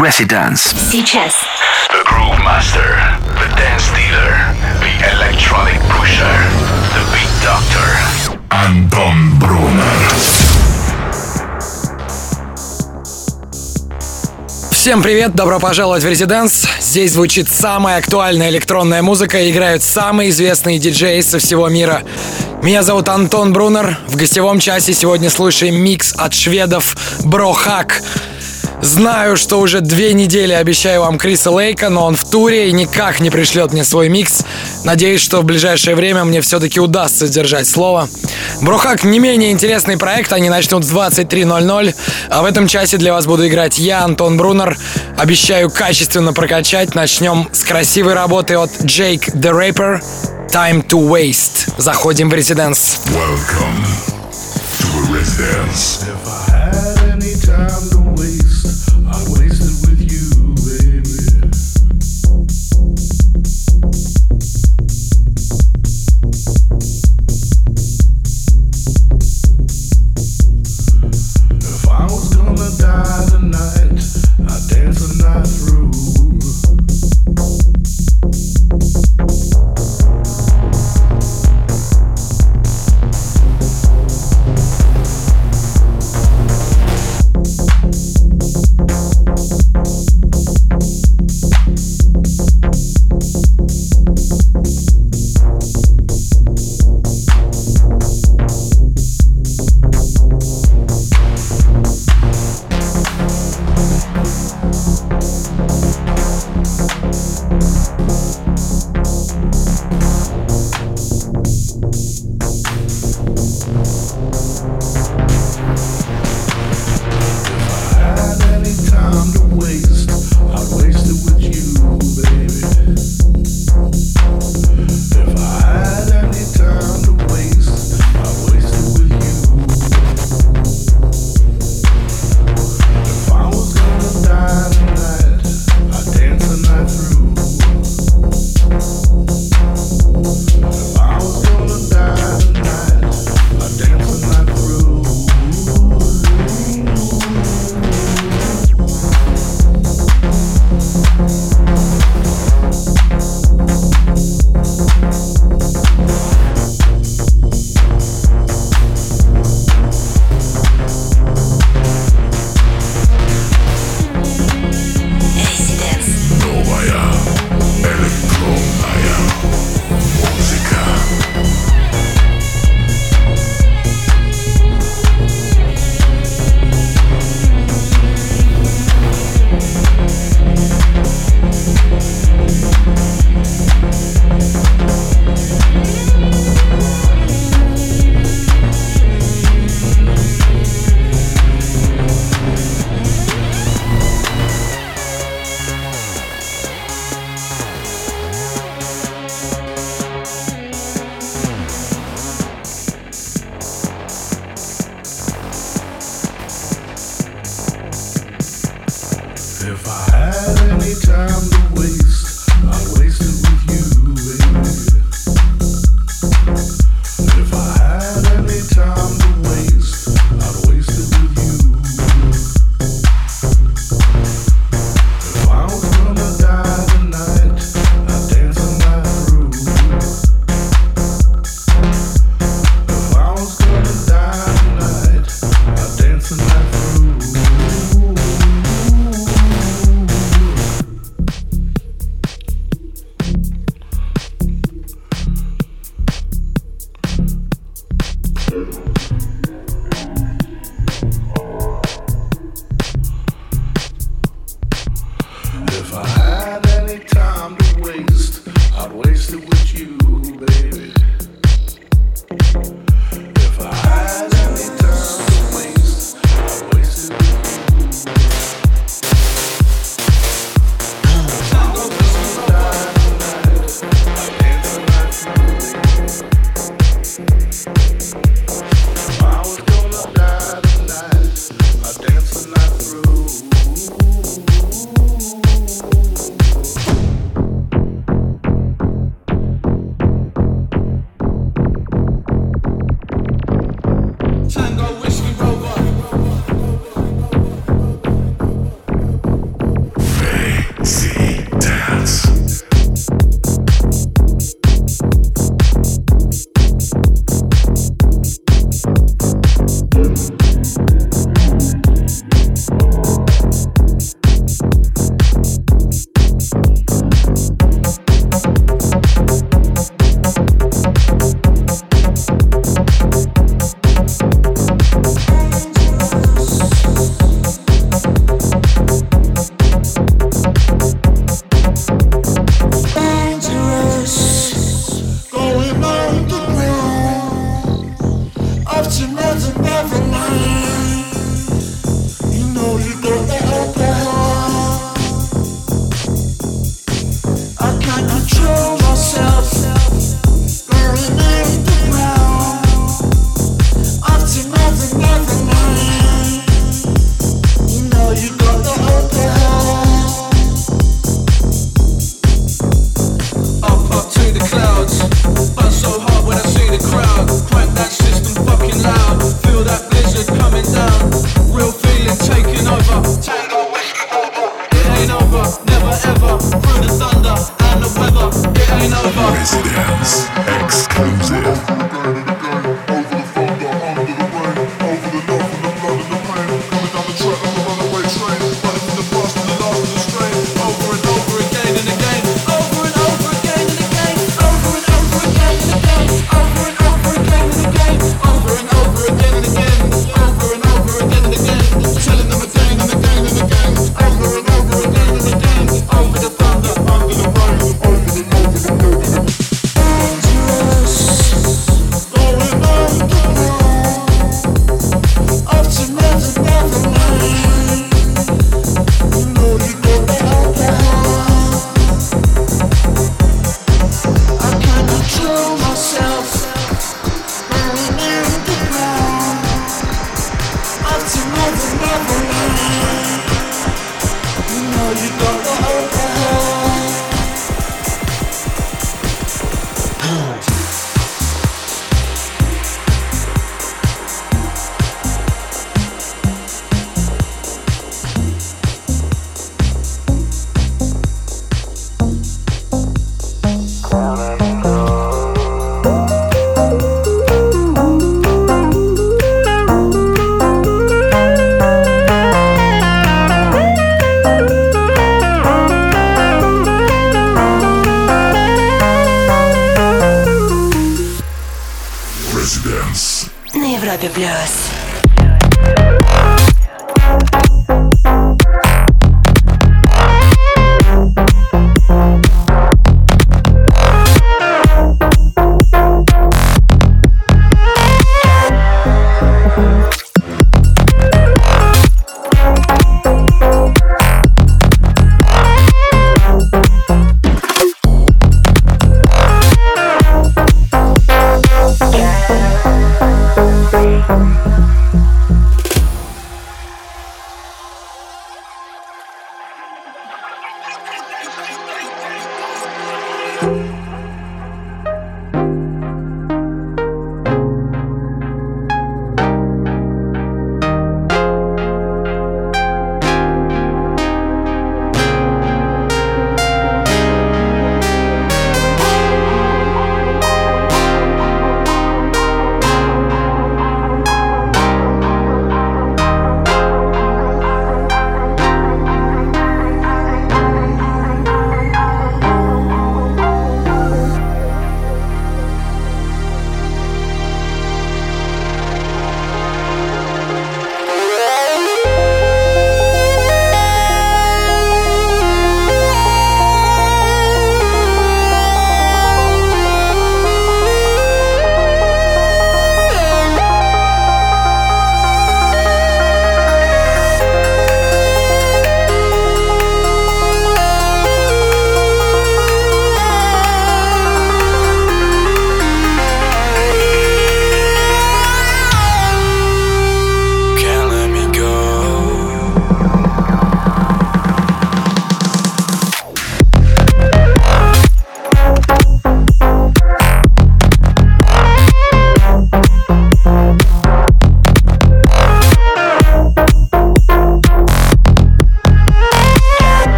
Residence. Сейчас. The Groove Master, the Dance Dealer, the Electronic Pusher, the Beat Doctor. Anton Brunner. Всем привет, добро пожаловать в Резиденс. Здесь звучит самая актуальная электронная музыка и играют самые известные диджеи со всего мира. Меня зовут Антон Брунер. В гостевом часе сегодня слушаем микс от шведов Брохак. Знаю, что уже две недели обещаю вам Криса Лейка, но он в туре и никак не пришлет мне свой микс. Надеюсь, что в ближайшее время мне все-таки удастся сдержать слово. Брухак не менее интересный проект, они начнут с 23.00, а в этом часе для вас буду играть я, Антон Брунер. Обещаю качественно прокачать. Начнем с красивой работы от Jake the Rapper. Time to Waste. Заходим в резиденс. Welcome to Residence. If I had any time to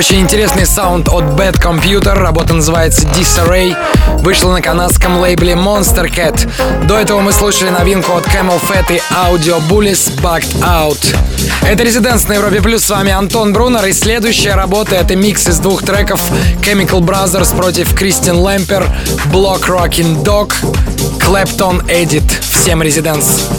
Очень интересный саунд от Bad Computer, работа называется Disarray, вышла на канадском лейбле Monster Cat. До этого мы слушали новинку от Camel Fat и Audio Bullies Bugged Out. Это Резиденс на Европе Плюс, с вами Антон Брунер, и следующая работа это микс из двух треков Chemical Brothers против Кристин Лэмпер, Block Rockin' Dog, Clapton Edit. Всем Резиденс.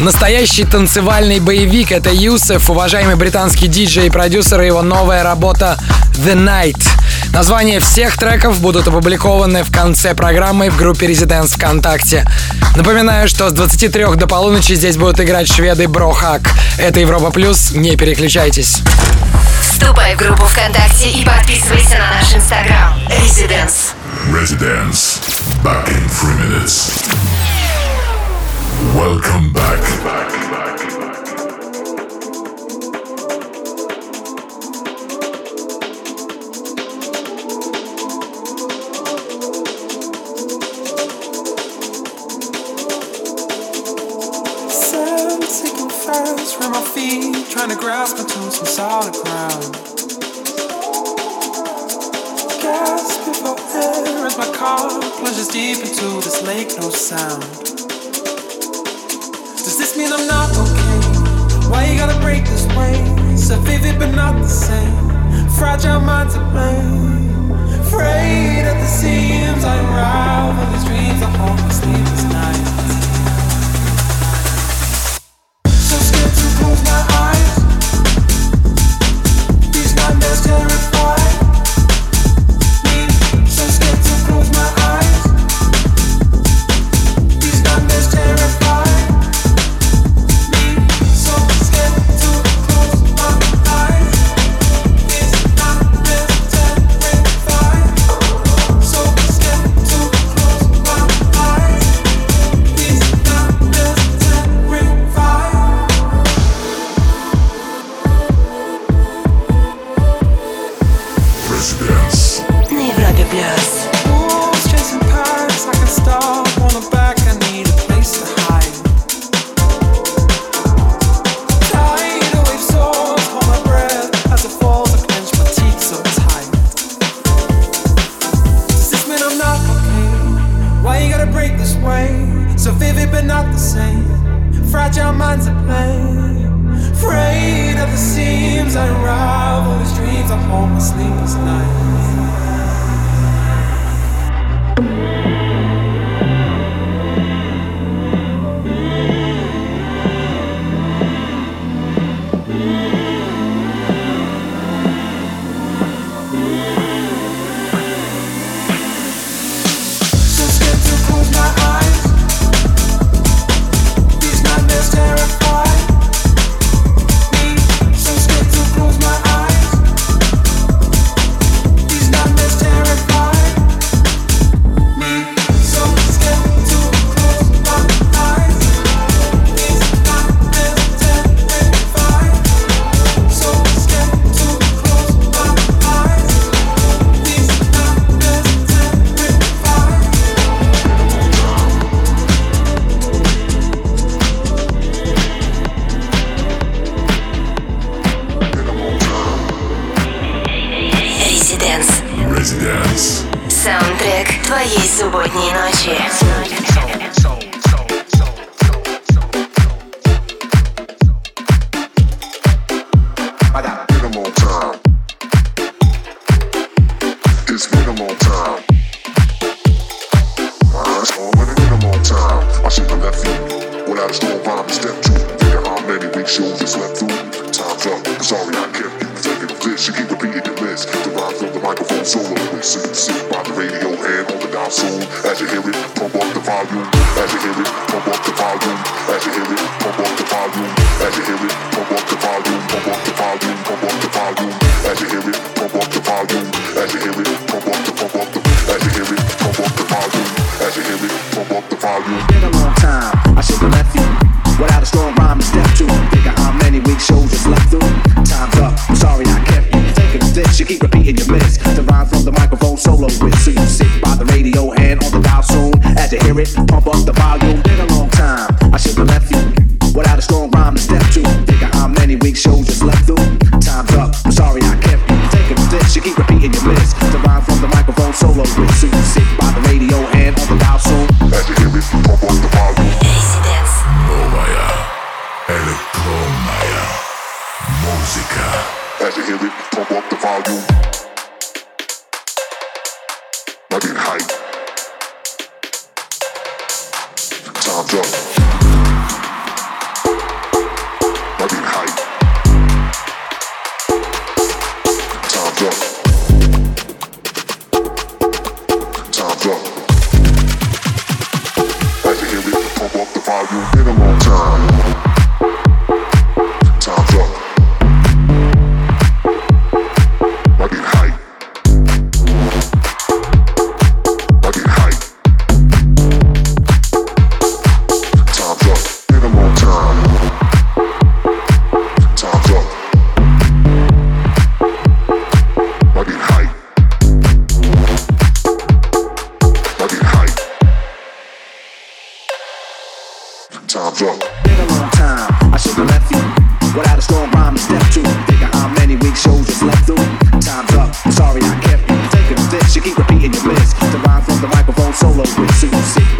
Настоящий танцевальный боевик — это Юсеф, уважаемый британский диджей и продюсер, его новая работа «The Night». Названия всех треков будут опубликованы в конце программы в группе Residents ВКонтакте. Напоминаю, что с 23 до полуночи здесь будут играть шведы Брохак. Это Европа Плюс, не переключайтесь. Вступай в группу ВКонтакте и подписывайся на наш инстаграм. Residents. Residents. Back in three minutes. Welcome back. Sand sinking fast from my feet, trying to grasp onto some solid ground. Gasping for air as my car plunges deep into this lake, no sound. break this way. Surviving but not the same. Fragile minds at blame. Frayed at the seams, I unravel these dreams. I hold my sleeveless nights. So you sick by the radio and on the dial soon. As you hear it, pump up the flow with Susie.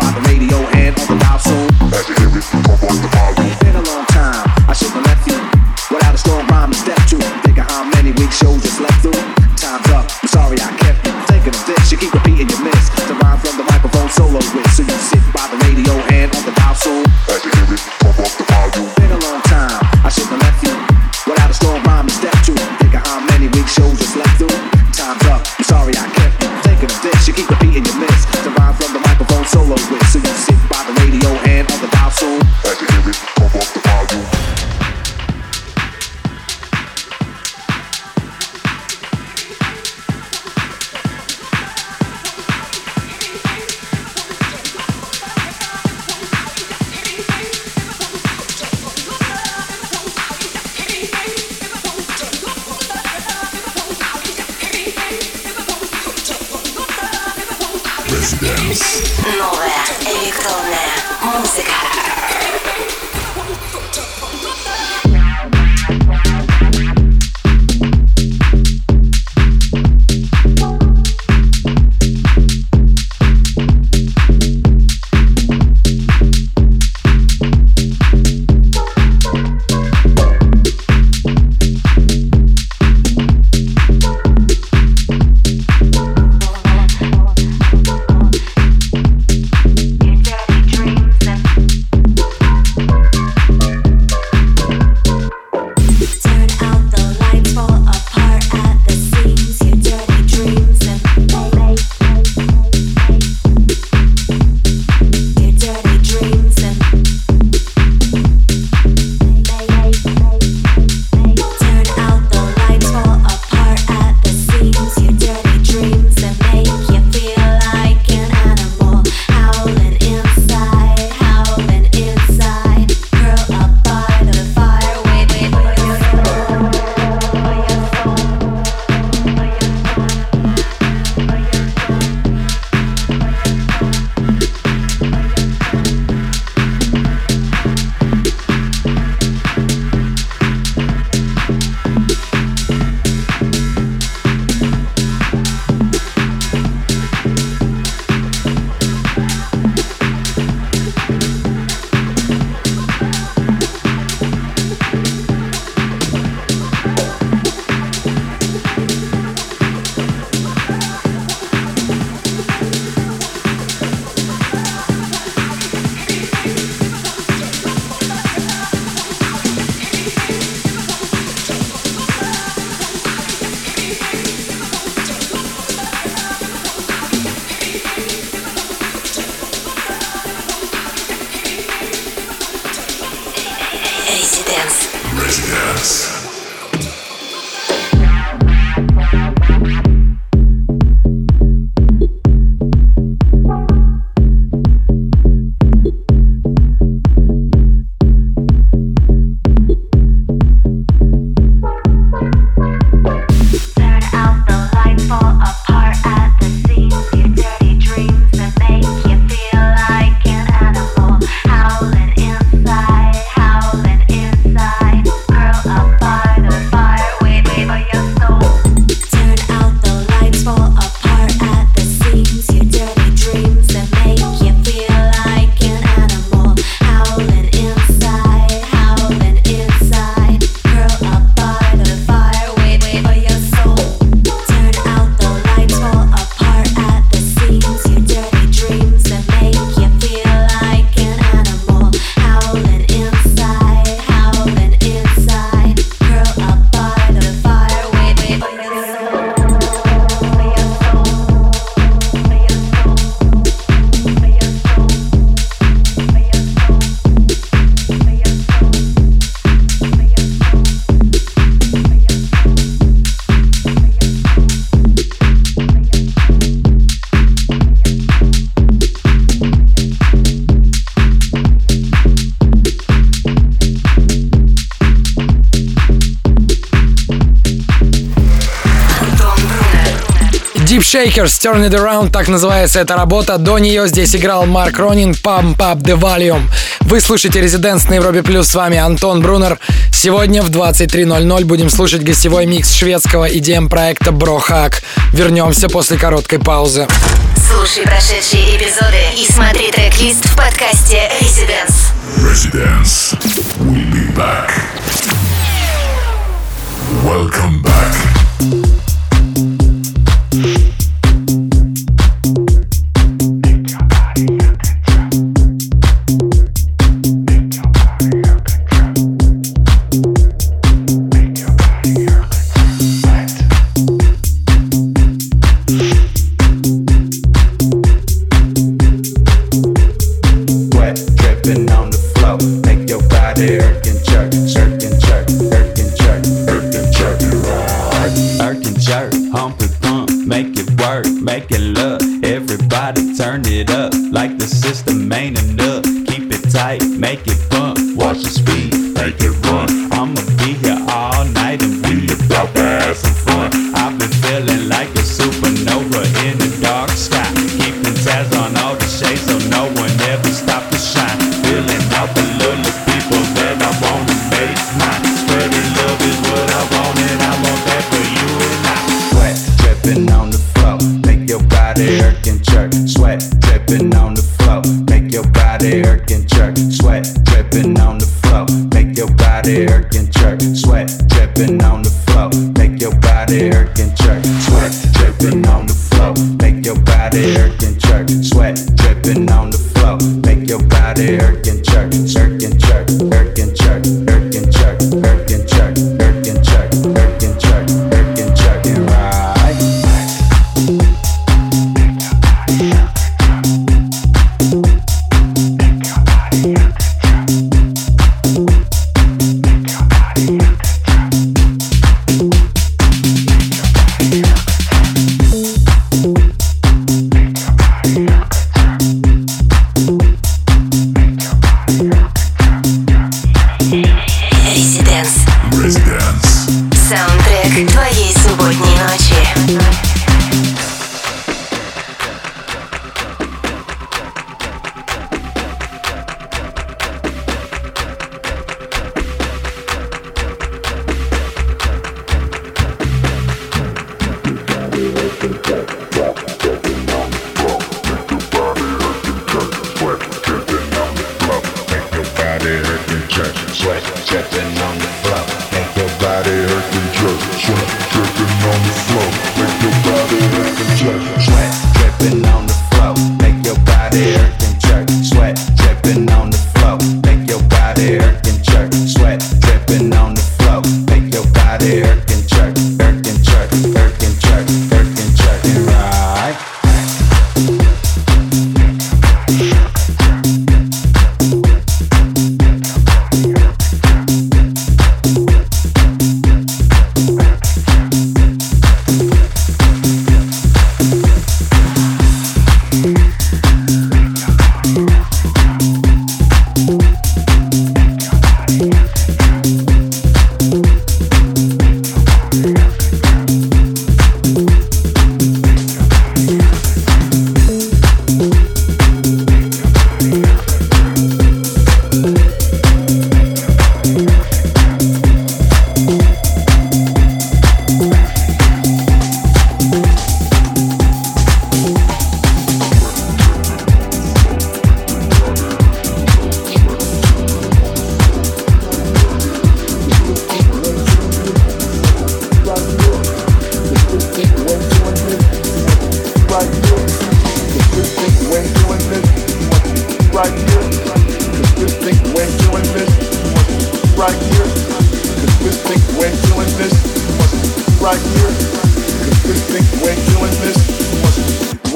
Residence. Residence. Sleep Shakers, Turn It Around, так называется эта работа. До нее здесь играл Марк Ронин, Pump Up The Volume. Вы слушаете «Резиденс» на Европе Плюс, с вами Антон Брунер. Сегодня в 23.00 будем слушать гостевой микс шведского EDM-проекта «Брохак». Вернемся после короткой паузы. Слушай прошедшие эпизоды и смотри трек-лист в подкасте «Резиденс». «Резиденс». We'll be back. Welcome back.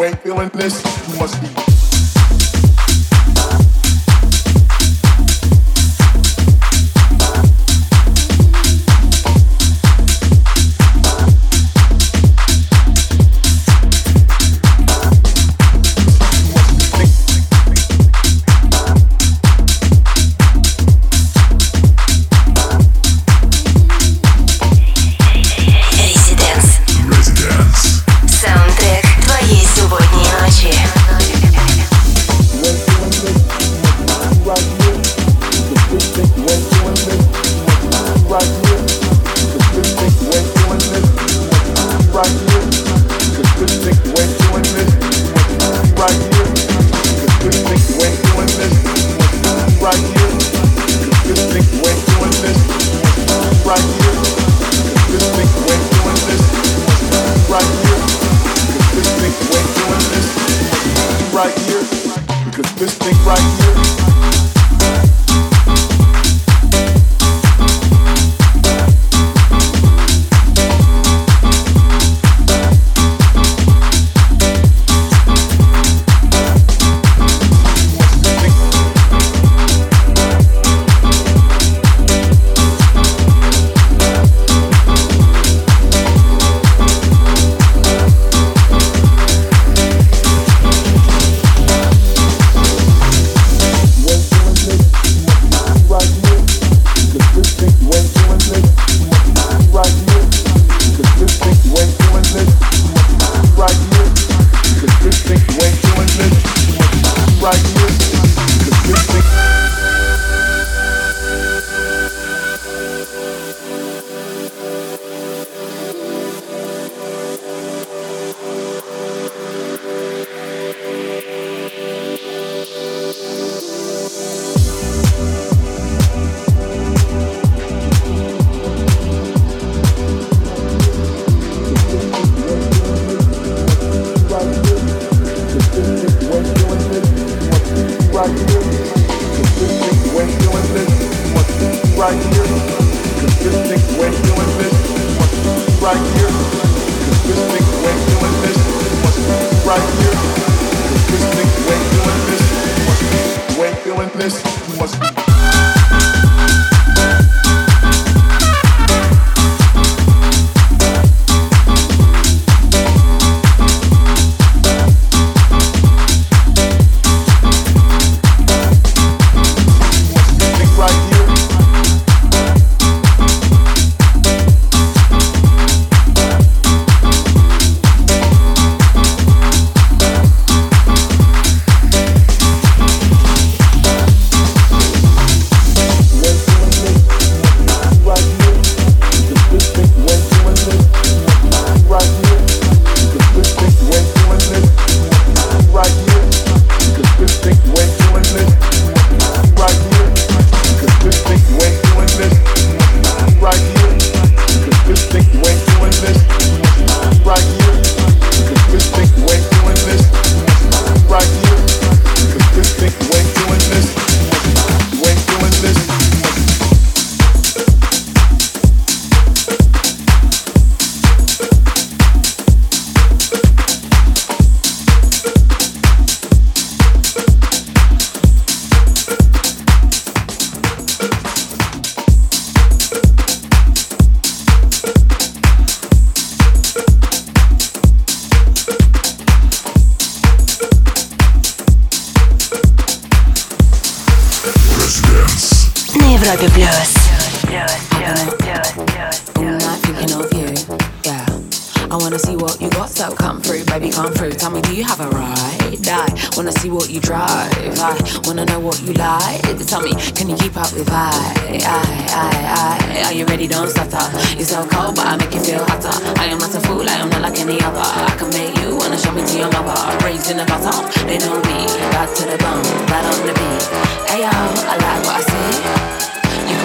ain't feeling this, you must be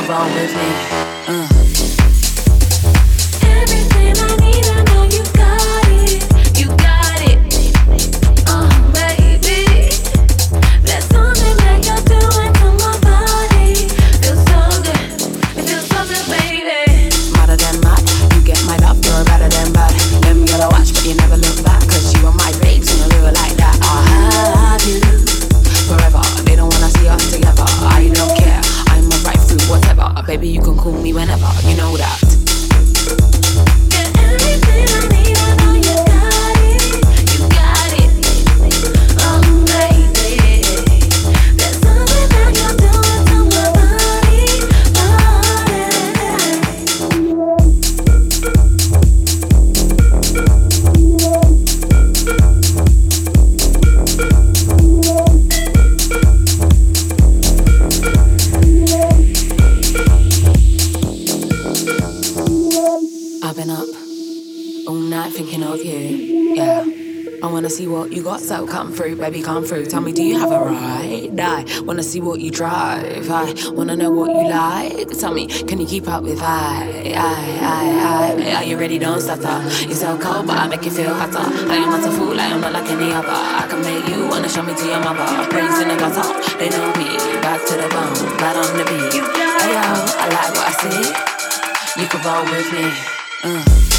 wrong with me. Uh. Baby, come through. Tell me, do you have a ride? I wanna see what you drive. I wanna know what you like. Tell me, can you keep up with I? I, I, I. Are you ready? Don't stutter. You're so cold, but I make you feel hotter. I am not a fool, I am not like any other. I can make you wanna show me to your mother. Brains in the gutter, they know me. Back to the bone, right on the beat. Hey yo, I like what I see. You can roll with me. Uh.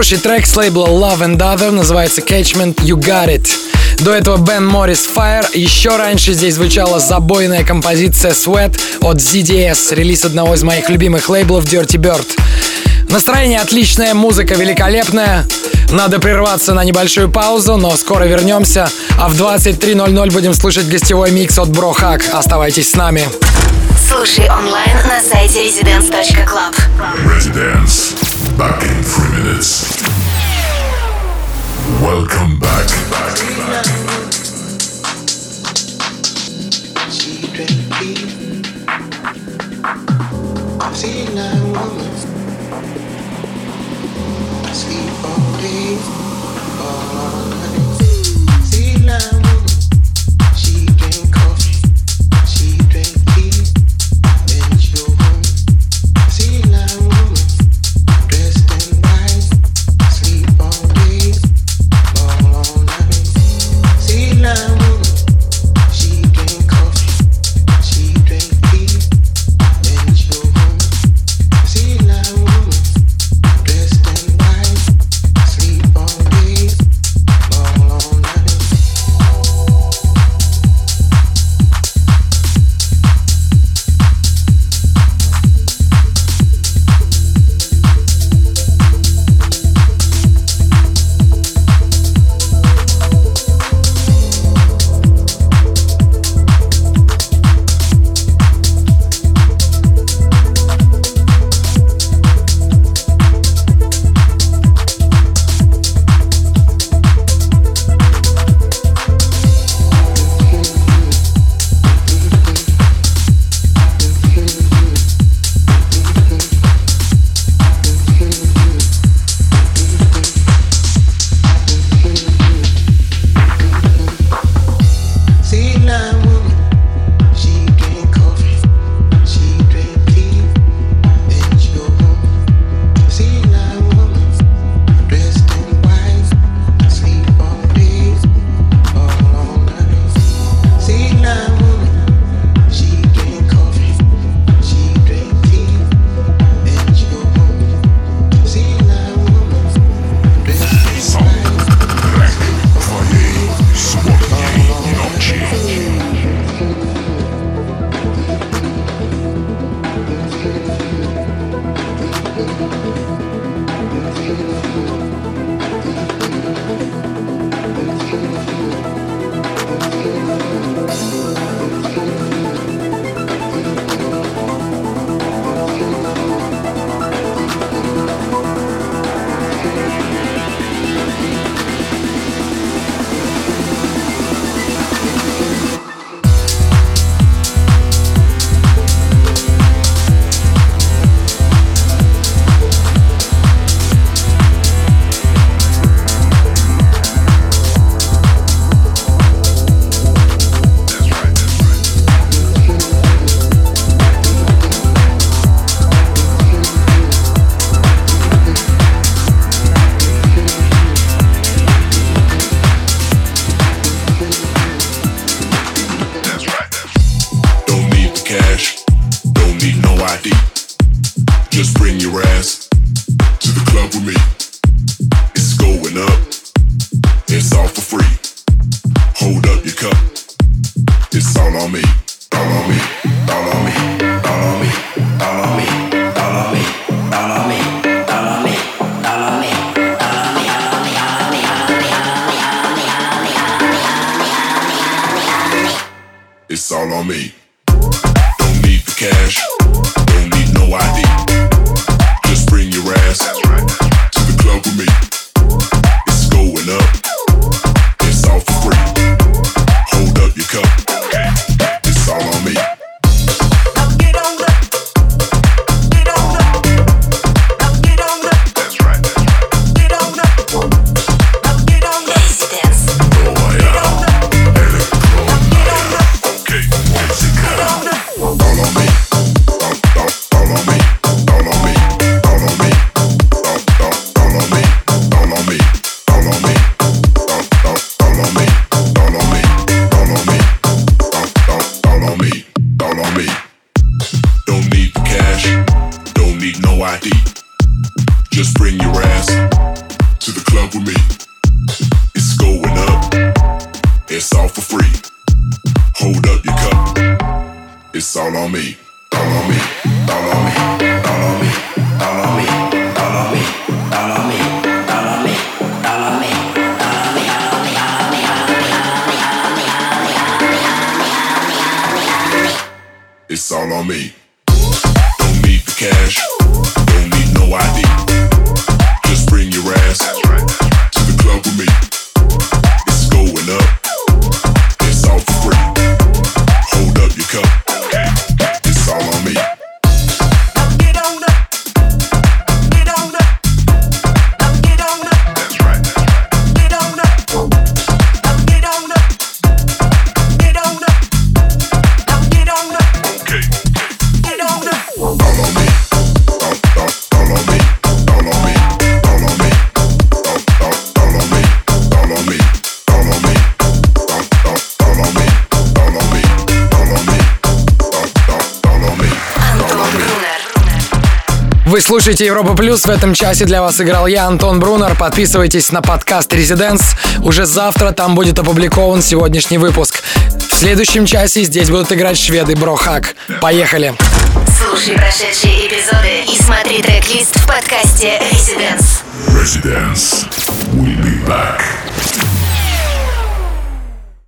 Хороший трек с лейбла Love and Other называется Catchment You Got It. До этого Бен Моррис Fire. Еще раньше здесь звучала забойная композиция Sweat от ZDS, релиз одного из моих любимых лейблов Dirty Bird. Настроение отличное, музыка великолепная. Надо прерваться на небольшую паузу, но скоро вернемся. А в 23.00 будем слушать гостевой микс от Брохак. Оставайтесь с нами. Слушай онлайн на сайте residence.club. it's all for free. Hold up your cup, it's all on me. All on me, all on me, all on me, all on me, all on me, all on me, all on me, on me. It's all on me. Вы слушаете Европа Плюс. В этом часе для вас играл я, Антон Брунер. Подписывайтесь на подкаст Резиденс. Уже завтра там будет опубликован сегодняшний выпуск. В следующем часе здесь будут играть шведы Брохак. Поехали! Слушай прошедшие эпизоды и смотри трек-лист в подкасте Residence. Residence. We'll be back.